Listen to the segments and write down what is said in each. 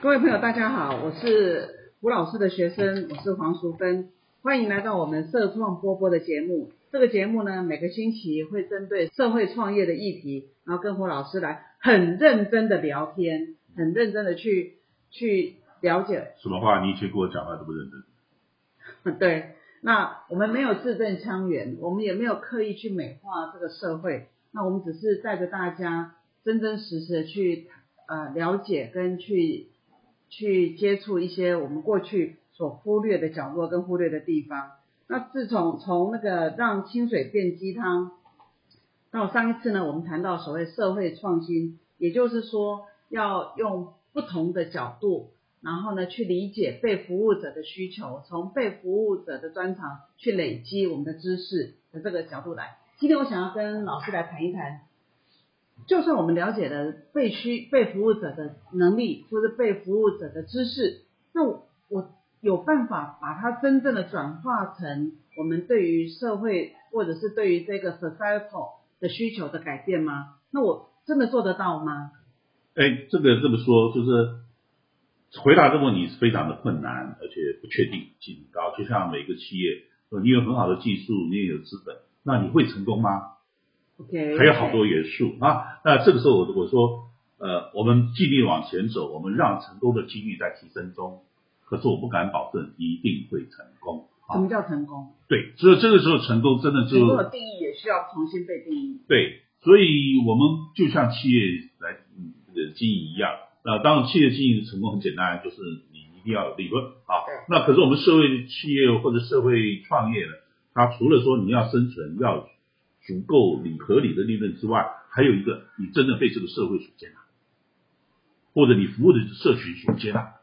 各位朋友，大家好，我是吴老师的学生，我是黄淑芬，欢迎来到我们社创波波的节目。这个节目呢，每个星期会针对社会创业的议题，然后跟胡老师来很认真的聊天，很认真的去去了解。什么话？你以前跟我讲话都不认真。对，那我们没有字正腔圆，我们也没有刻意去美化这个社会，那我们只是带着大家真真实实的去呃了解跟去。去接触一些我们过去所忽略的角落跟忽略的地方。那自从从那个让清水变鸡汤，到上一次呢，我们谈到所谓社会创新，也就是说要用不同的角度，然后呢去理解被服务者的需求，从被服务者的专长去累积我们的知识的这个角度来。今天我想要跟老师来谈一谈。就算我们了解了被需被服务者的能力，或者被服务者的知识，那我有办法把它真正的转化成我们对于社会或者是对于这个 societal 的需求的改变吗？那我真的做得到吗？哎，这个这么说，就是回答这个问题是非常的困难，而且不确定性高。就像每个企业，说你有很好的技术，你也有资本，那你会成功吗？还有好多元素啊，那这个时候我我说，呃，我们尽力往前走，我们让成功的几率在提升中，可是我不敢保证一定会成功。什么叫成功？对，所以这个时候成功真的就成功的定义也需要重新被定义。对，所以我们就像企业来这个经营一样，那当然企业经营的成功很简单，就是你一定要有利润啊。那可是我们社会企业或者社会创业呢，它除了说你要生存要。足够理合理的利润之外，还有一个，你真的被这个社会所接纳，或者你服务的社群所接纳，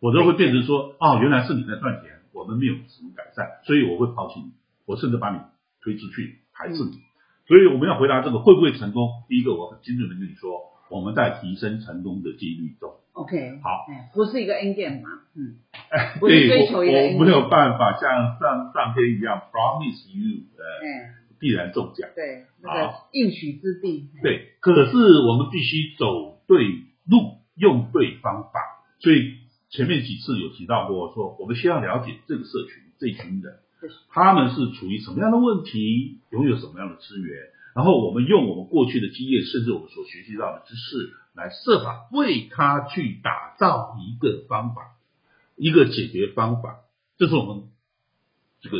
否则会变成说，哦，原来是你在赚钱，我们没有什么改善，所以我会抛弃你，我甚至把你推出去，排斥你。所以我们要回答这个会不会成功？第一个，我很精准的跟你说，我们在提升成功的几率中。OK，好，不是一个 N game 嘛，嗯，对，我我没有办法像上上天一样 promise you，呃。必然中奖，对，那个应许之地。对，可是我们必须走对路，用对方法。所以前面几次有提到过，说我们先要了解这个社群这群人，他们是处于什么样的问题，拥有什么样的资源，然后我们用我们过去的经验，甚至我们所学习到的知识，来设法为他去打造一个方法，一个解决方法。这是我们这个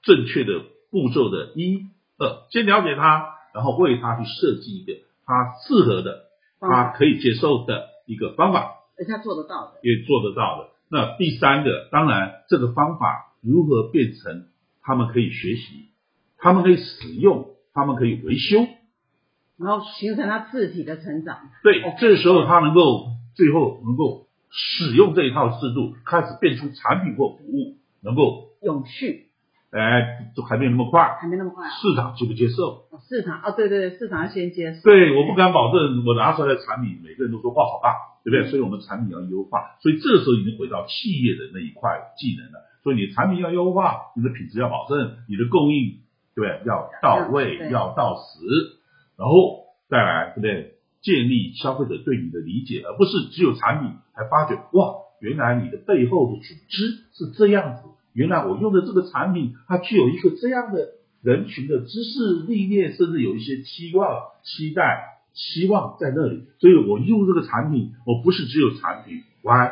正确的步骤的一。呃，先了解他，然后为他去设计一个他适合的、他可以接受的一个方法，而他做得到的，也做得到的。那第三个，当然这个方法如何变成他们可以学习、他们可以使用、他们可以维修，然后形成他自己的成长。对，这时候他能够最后能够使用这一套制度，开始变出产品或服务，能够永续。哎，都还没有那么快，还没那么快。市场接不接受？市场啊，对对对，市场要先接受。对，我不敢保证我拿出来的产品，每个人都说哇好棒，对不对？所以我们产品要优化，所以这个时候已经回到企业的那一块技能了。所以你产品要优化，你的品质要保证，你的供应对不对？要到位，要到时，然后再来对不对？建立消费者对你的理解，而不是只有产品，还发觉哇，原来你的背后的组织是这样子。原来我用的这个产品，它具有一个这样的人群的知识历练，甚至有一些期望、期待、希望在那里。所以我用这个产品，我不是只有产品，我还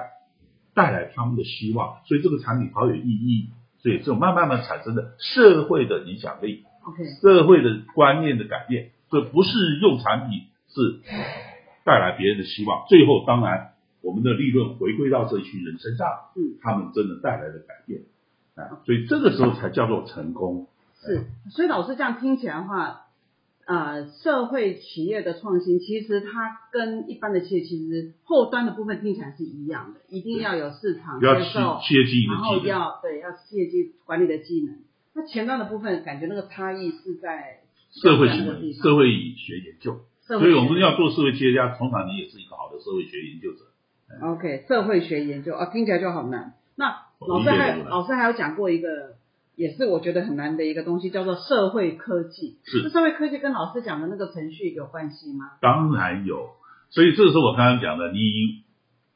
带来他们的希望。所以这个产品好有意义。所以这种慢慢慢产生的社会的影响力，OK，社会的观念的改变，这不是用产品是带来别人的希望。最后当然我们的利润回归到这群人身上，嗯，他们真的带来了改变。所以这个时候才叫做成功。是，所以老师这样听起来的话，呃，社会企业的创新，其实它跟一般的企业其实后端的部分听起来是一样的，一定要有市场接受，企业经营的技能，然后要对要企业经管理的技能。那前端的部分，感觉那个差异是在社会行为、社会学研究。所以我们要做社会企业家，通常你也是一个好的社会学研究者。OK，社会学研究啊，听起来就好难。那老师还老师还有讲过一个，也是我觉得很难的一个东西，叫做社会科技。是，这社会科技跟老师讲的那个程序有关系吗？当然有。所以这是我刚刚讲的，你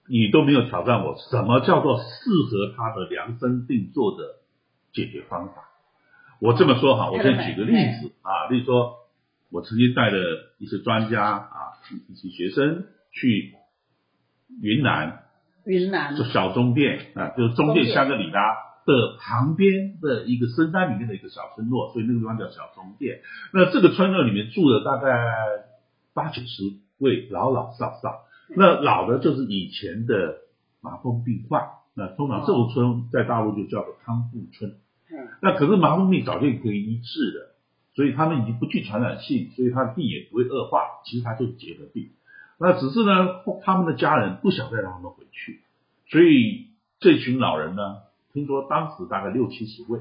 你都没有挑战我，什么叫做适合他的量身定做的解决方法？我这么说哈，我先举个例子啊，例如说，我曾经带了一些专家啊，一些学生去云南，云南就小中店啊，就是中店香格里拉的旁边的一个深山里面的一个小村落，所以那个地方叫小中店。那这个村落里面住了大概八九十位老老少少，那老的就是以前的麻风病患，那通常这种村在大陆就叫做康复村。那可是麻风病早就可以医治的，所以他们已经不具传染性，所以他的病也不会恶化。其实他就是结核病，那只是呢，他们的家人不想再让他们回去，所以这群老人呢，听说当时大概六七十位，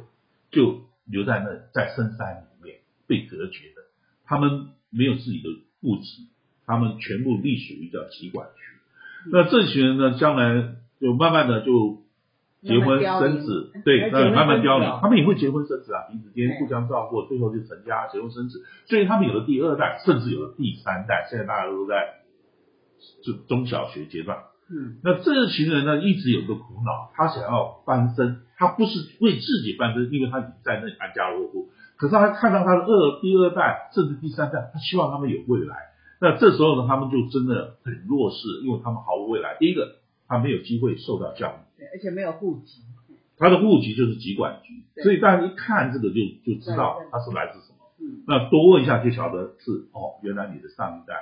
就留在那，在深山里面被隔绝的，他们没有自己的户籍，他们全部隶属于叫籍管区。那这群人呢，将来就慢慢的就。结婚生子，对，那慢慢凋零。他们也会结婚生子啊，彼此间互相照顾，最后就成家结婚生子。所以他们有了第二代，甚至有了第三代。现在大家都在就中小学阶段。嗯，那这群人呢，一直有个苦恼，他想要翻身，他不是为自己翻身，因为他已经在那里安家落户。可是他看到他的二第二代，甚至第三代，他希望他们有未来。那这时候呢，他们就真的很弱势，因为他们毫无未来。第一个，他没有机会受到教育。而且没有户籍，他的户籍就是籍管局，所以大家一看这个就就知道他是来自什么。嗯，那多问一下就晓得是哦，原来你的上一代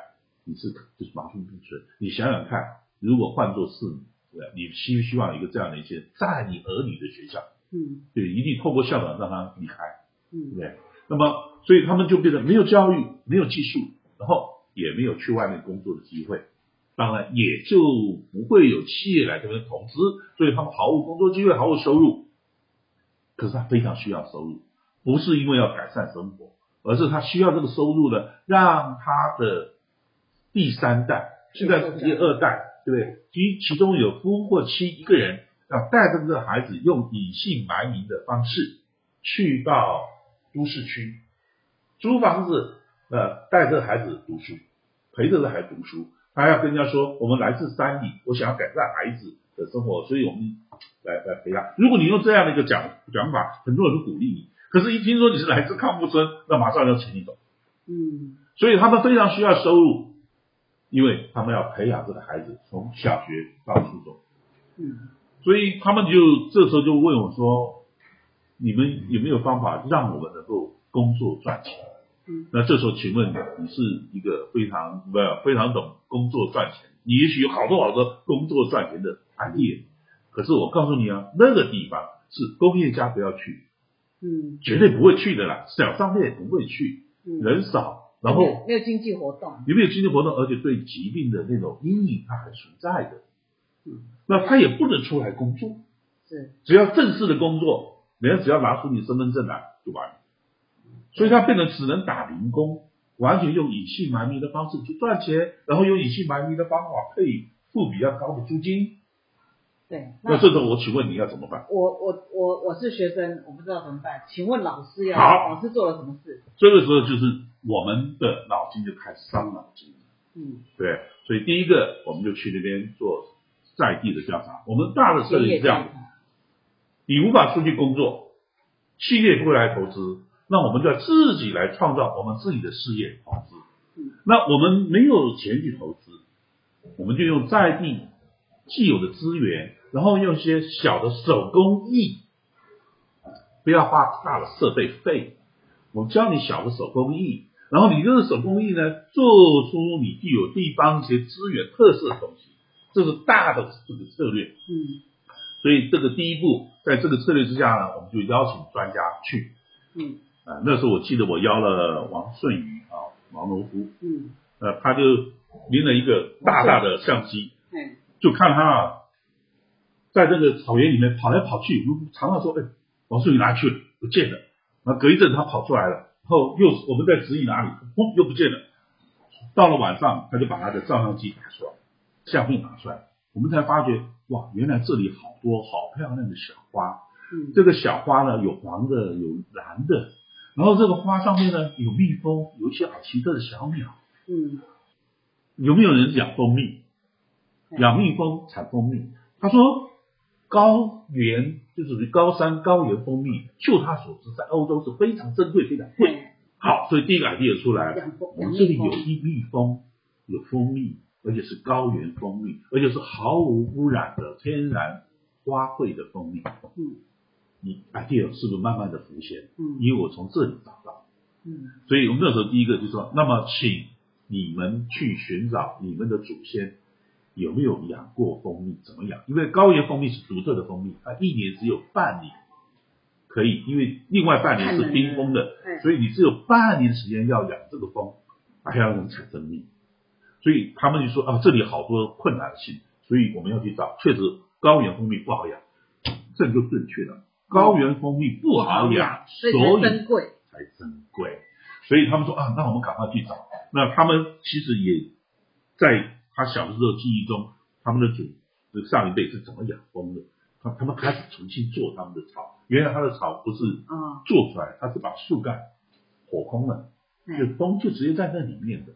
你是就是麻风病村。你想想看，如果换做是你，对，你希不希望一个这样的一些在你儿女的学校？嗯，对，一定透过校长让他离开，嗯，对。那么，所以他们就变得没有教育，没有技术，然后也没有去外面工作的机会。当然也就不会有企业来这边投资，所以他们毫无工作机会，毫无收入。可是他非常需要收入，不是因为要改善生活，而是他需要这个收入呢，让他的第三代，现在是第二代，对不对？其其中有夫或妻一个人要带着这个孩子，用隐姓埋名的方式去到都市区租房子，呃，带着孩子读书，陪着这孩子读书。他要跟人家说，我们来自山里，我想要改善孩子的生活，所以我们来来陪他。如果你用这样的一个讲讲法，很多人都鼓励你。可是，一听说你是来自康复村，那马上要请你走。嗯，所以他们非常需要收入，因为他们要培养这个孩子从小学到初中。嗯，所以他们就这时候就问我说：“你们有没有方法让我们能够工作赚钱？”嗯那这时候，请问你是一个非常不非常懂工作赚钱，你也许有好多好多工作赚钱的案例，可是我告诉你啊，那个地方是工业家不要去，嗯，绝对不会去的啦，小商店不会去，人少，然后没有经济活动，也没有经济活动，而且对疾病的那种阴影它还存在的，嗯，那他也不能出来工作，是，只要正式的工作，人家只要拿出你身份证来就完。了。所以他变得只能打零工，完全用隐姓埋名的方式去赚钱，然后用隐姓埋名的方法可以付比较高的租金。对，那这种我请问你要怎么办？我我我我是学生，我不知道怎么办，请问老师要好，老师做了什么事？这个时候就是我们的脑筋就开始伤脑筋。嗯，对，所以第一个我们就去那边做在地的调查。我们大的策略是这样：你无法出去工作，企业不会来投资。那我们就要自己来创造我们自己的事业投资。嗯那我们没有钱去投资，我们就用在地既有的资源，然后用一些小的手工艺，不要花大的设备费。我教你小的手工艺，然后你这个手工艺呢，做出你具有地方一些资源特色的东西，这是大的这个策略。嗯，所以这个第一步，在这个策略之下呢，我们就邀请专家去。嗯。啊，那时候我记得我邀了王顺宇啊，王农夫，嗯，呃，他就拎了一个大大的相机，嗯，就看他啊，在这个草原里面跑来跑去，常常说，哎，王顺宇哪去了？不见了。然后隔一阵他跑出来了，然后又我们在指引哪里，砰，又不见了。到了晚上，他就把他的照相机拿出来，相片拿出来，我们才发觉，哇，原来这里好多好漂亮的小花，嗯，这个小花呢，有黄的，有蓝的。然后这个花上面呢有蜜蜂，有一些好奇特的小鸟。嗯，有没有人养蜂蜜？嗯养蜜蜂产蜂蜜。他说高原就属于高山高原蜂蜜，就他所知，在欧洲是非常珍贵、非常贵。好，所以第一个 idea 出来了，我们这里有一蜜蜂，有蜂蜜，而且是高原蜂蜜，而且是毫无污染的天然花卉的蜂蜜。嗯你 idea 是不是慢慢的浮现？嗯因为我从这里找到，嗯所以我们那时候第一个就说，那么请你们去寻找你们的祖先有没有养过蜂蜜，怎么养？因为高原蜂蜜是独特的蜂蜜，它一年只有半年可以，因为另外半年是冰封的，所以你只有半年时间要养这个蜂，还要能产生蜜。所以他们就说啊，这里好多困难性，所以我们要去找。确实，高原蜂蜜不好养，这就正确了。高原蜂蜜不好养，所以珍贵。才珍贵。所以他们说啊，那我们赶快去找。那他们其实也在他小的时候记忆中，他们的祖这个上一辈是怎么养蜂的？他他们开始重新做他们的草。原来他的草不是啊，做出来，他是把树干火空了，对就蜂就直接在那里面的。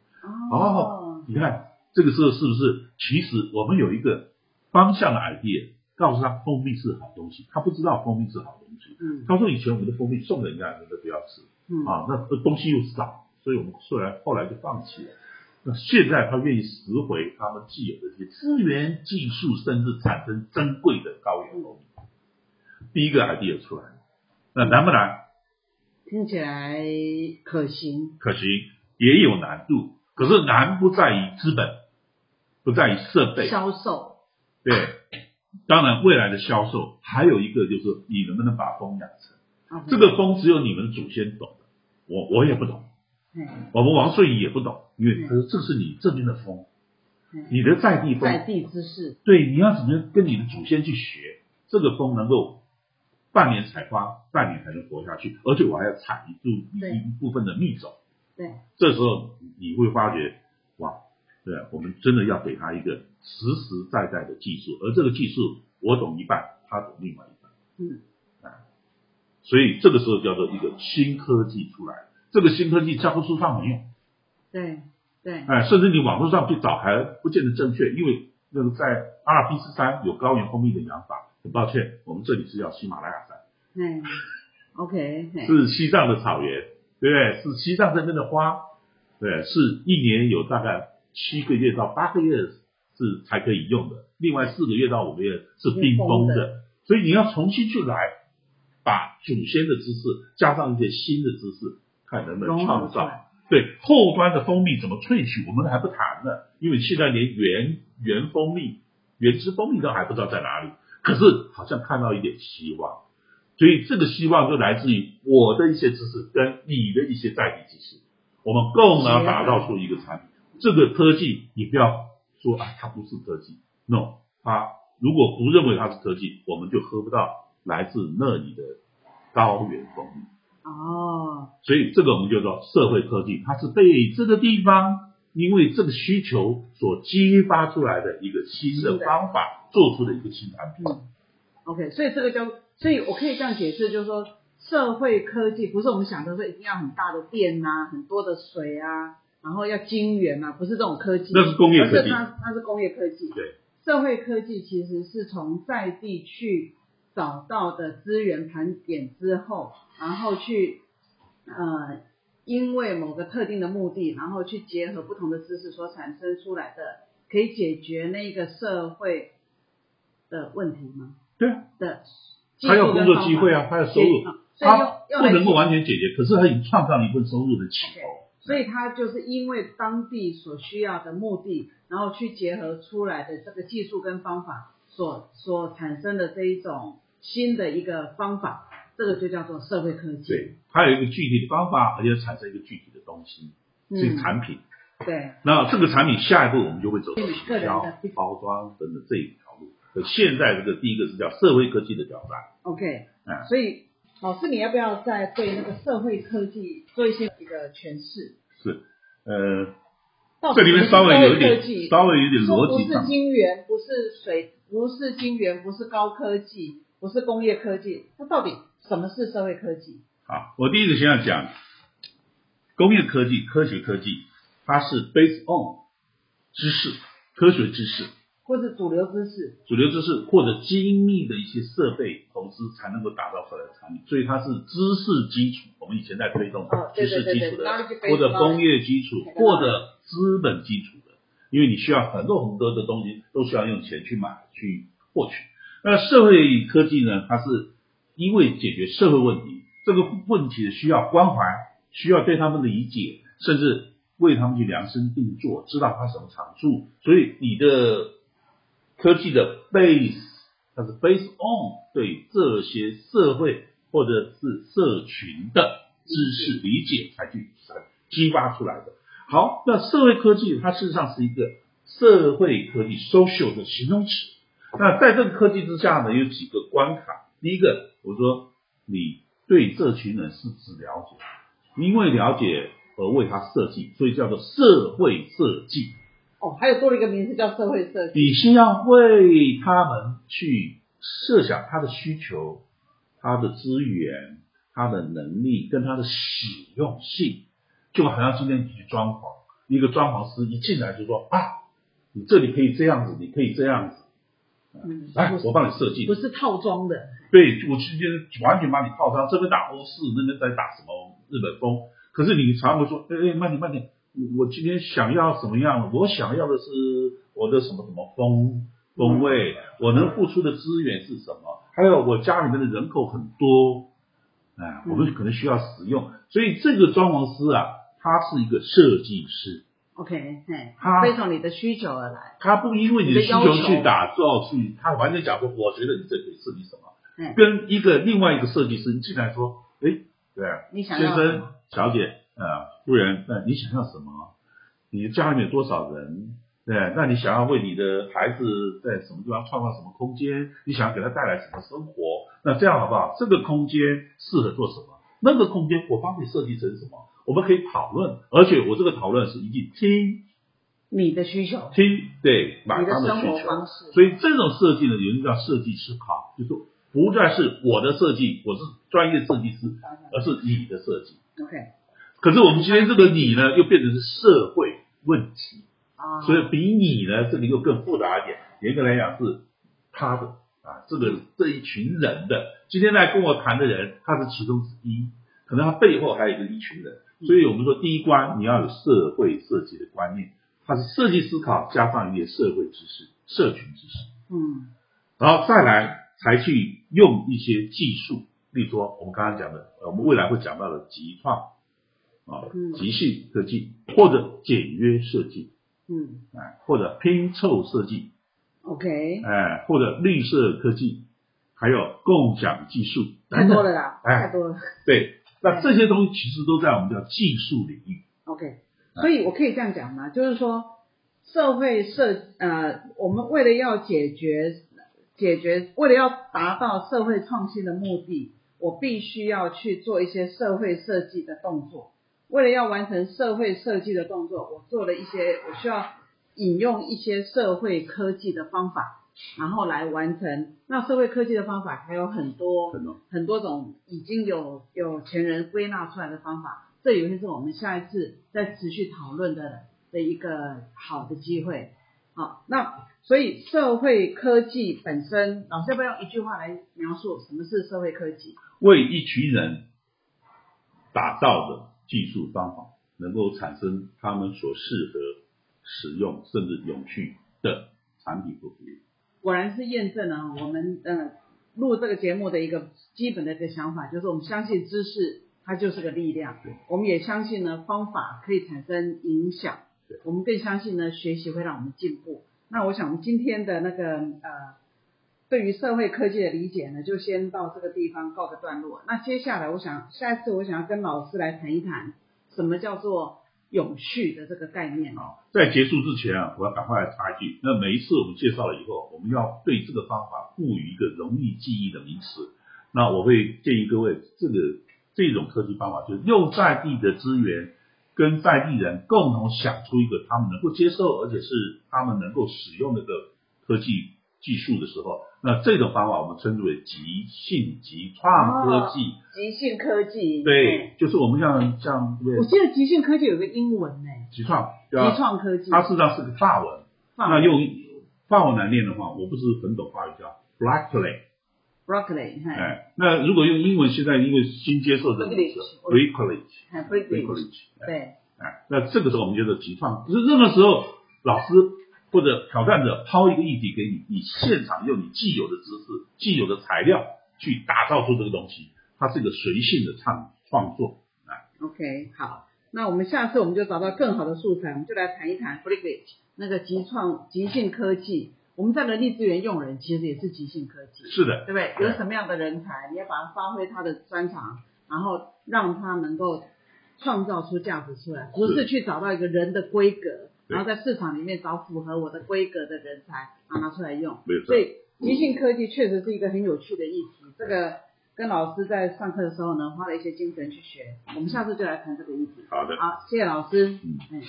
哦哦，你看这个时候是不是？其实我们有一个方向的 idea，告诉他蜂蜜是好东西，他不知道蜂蜜是好东西。嗯他说以前我们的蜂蜜送人家，人家不要吃嗯啊，那东西又少，所以我们后来后来就放弃了。那现在他愿意拾回他们既有的这些资源、技术，甚至产生珍贵的高原蜂蜜。第一个 idea 出来了，那难不难？听起来可行。可行，也有难度。可是难不在于资本，不在于设备，销售，对。当然，未来的销售还有一个就是你能不能把风养成。啊这个风只有你们祖先懂的，我我也不懂，嘿我们王顺义也不懂，因为嗯。他说这是你这边的风，你的在地风，在地之势，对，你要怎么跟你的祖先去学？这个风能够半年采花，半年才能活下去，而且我还要采一部对。一部分的蜜种。对，这时候你会发觉，哇，对啊，我们真的要给他一个实实在在的技术，而这个技术我懂一半，他懂另外一半，嗯。所以这个时候叫做一个新科技出来。这个新科技教科书上没有，对对，哎，甚至你网络上去找还不见得正确，因为那个在阿尔卑斯山有高原蜂蜜的养法，很抱歉，我们这里是叫喜马拉雅山，嗯，OK，是西藏的草原，对不对？是西藏这边的花，对，是一年有大概七个月到八个月是才可以用的，另外四个月到五个月是冰封的，所以你要重新去来把祖先的知识加上一些新的知识，看能不能创造。对后端的蜂蜜怎么萃取，我们还不谈呢，因为现在连原原蜂蜜、原汁蜂蜜都还不知道在哪里。可是好像看到一点希望，所以这个希望就来自于我的一些知识跟你的一些在地知识，我们共同打造出一个产品。这个科技你不要说啊，它不是科技，no，它如果不认为它是科技，我们就喝不到来自那里的高原蜂蜜。哦，所以这个我们叫做社会科技，它是被这个地方因为这个需求所激发出来的一个新的方法，做出的一个新产品。嗯，OK，所以这个叫，所以我可以这样解释，就是说社会科技不是我们想的说一定要很大的电呐、很多的水啊，然后要晶圆啊，不是这种科技，那是工业科技。它它是工业科技。对，社会科技其实是从在地去找到的资源盘点之后，然后去呃，因为某个特定的目的，然后去结合不同的知识所产生出来的，可以解决那个社会的问题吗？对啊，的，他有工作机会啊，他有收入，他不能够完全解决，可是他已经创造了一份收入的起头。所以它就是因为当地所需要的目的，然后去结合出来的这个技术跟方法所所产生的这一种新的一个方法，这个就叫做社会科技。对，它有一个具体的方法，而且产生一个具体的东西，是一个嗯，产品。对，那这个产品下一步我们就会走到每个人销包装等等这一条路。可现在这个第一个是叫社会科技的挑战。OK，嗯所以老师你要不要再对那个社会科技做一些一个诠释？是，呃，这里面稍微有一点什么是社会科技，稍微有点说不是逻辑上。晶圆，不是水，不是晶圆，不是高科技，不是工业科技，那到底什么是社会科技？好，我第一个先要讲工业科技、科学科技，它是 based on 知识、科学知识。或者主流知识，主流知识或者精密的一些设备投资才能够打造出来的产品，所以它是知识基础。我们以前在推动知识基础的或者工业基础或者资本基础的，因为你需要很多很多的东西都需要用钱去买去获取。那社会科技呢，它是因为解决社会问题，这个问题需要关怀，需要对他们理解，甚至为他们去量身定做，知道它什么长处，所以你的科技的 base，它是 base on 对这些社会或者是社群的知识理解才去激发出来的。好，那社会科技它事实上是一个社会科技 social 的形容词。那在这个科技之下呢，有几个关卡。第一个，我说你对这群人是只了解，因为了解而为他设计，所以叫做社会设计。哦，还有多了一个名字叫社会设计。你先要为他们去设想他的需求、他的资源、他的能力跟他的使用性，就好像今天你去装潢，一个装潢师一进来就说啊，你这里可以这样子，你可以这样子，嗯，来我帮你设计不。是套装的，对，我今天完全把你套上，这边打欧式，那边在打什么日本风。可是你常会说，哎哎，慢点慢点，我今天想要什么样的？我想要的是我的什么什么风风味，我能付出的资源是什么？还有我家里面的人口很多，哎，我们可能需要使用，所以这个装潢师啊，他是一个设计师，OK，嘿，他非从你的需求而来，他不因为你的需求去打造去，他完全讲说，我觉得你这可以设计什么。嗯，跟一个另外一个设计师进来说，哎，对啊，你想先生、小姐，呃，夫人，那你想要什么？你的家里面有多少人？对，那你想要为你的孩子在什么地方创造什么空间？你想要给他带来什么生活？那这样好不好？这个空间适合做什么？那个空间我帮你设计成什么？我们可以讨论，而且我这个讨论是一定听你的需求，听，对，买你的需求。活方式，所以这种设计呢，有人叫设计思考，就是说不再是我的设计，我是专业设计师，而是你的设计。OK，可是我们今天这个你呢，又变成是社会问题，啊，所以比你呢这个又更复杂一点。严格来讲是他的啊，这个这一群人的，今天来跟我谈的人，他是其中之一，可能他背后还有一个一群人。所以我们说第一关你要有社会设计的观念，它是设计思考加上一些社会知识、社群知识。嗯。然后再来才去用一些技术，例如说我们刚刚讲的，呃我们未来会讲到的集创啊嗯、极性科技，或者简约设计，嗯。哎，或者拼凑设计，，OK，哎，或者绿色科技，还有共享技术，太多了啦，哎太多了对，那这些东西其实都在我们叫技术领域。，OK，所以我可以这样讲吗？就是说，社会设呃，我们为了要解决解决，为了要达到社会创新的目的，我必须要去做一些社会设计的动作。为了要完成社会设计的动作，我做了一些，我需要引用一些社会科技的方法，然后来完成。那社会科技的方法还有很多很多种，已经有有钱人归纳出来的方法，这也会是我们下一次再持续讨论的的一个好的机会。好，那所以社会科技本身，老师要不要用一句话来描述什么是社会科技？为一群人打造的技术方法，能够产生他们所适合使用甚至永续的产品和服务。果然是验证了我们呃录这个节目的一个基本的一个想法，就是我们相信知识它就是个力量，我们也相信呢方法可以产生影响，我们更相信呢学习会让我们进步。那我想我们今天的那个呃对于社会科技的理解呢，就先到这个地方告个段落。那接下来我想下一次我想要跟老师来谈一谈什么叫做永续的这个概念哦。在结束之前啊，我要赶快来插一句，那每一次我们介绍了以后，我们要对这个方法赋予一个容易记忆的名词。那我会建议各位，这个这种科技方法，就是用在地的资源跟在地人共同想出一个他们能够接受，而且是他们能够使用的一个科技技术的时候，那这种方法我们称之为即兴即创科技。即兴科技，对，就是我们像像？我记得即兴科技有个英文呢，即创，对即吧？创科技，它事实上是个法文。法那用法文来念的话，我不是很懂法语，叫 broccoli。broccoli，哈，哎，那如果用英文，现在因为新接受这个 Broccoli broccoli，对，哎，那这个时候我们叫做即创，就是任何时候老师或者挑战者抛一个议题给你，你现场用你既有的知识、既有的材料去打造出这个东西，它是一个随性的创创作啊。OK，好，那我们下次我们就找到更好的素材，我们就来谈一谈 b r i c k 那个极创极性科技。我们在人力资源用人其实也是即兴科技，是的，对不对？有什么样的人才，你要把它发挥他的专长，然后让他能够创造出价值出来，不是去找到一个人的规格，对然后在市场里面找符合我的规格的人才，啊拿出来用。没有错所。以即兴科技确实是一个很有趣的议题，这个跟老师在上课的时候呢，花了一些精神去学。我们下次就来谈这个议题。好的。好，谢谢老师。嗯嗯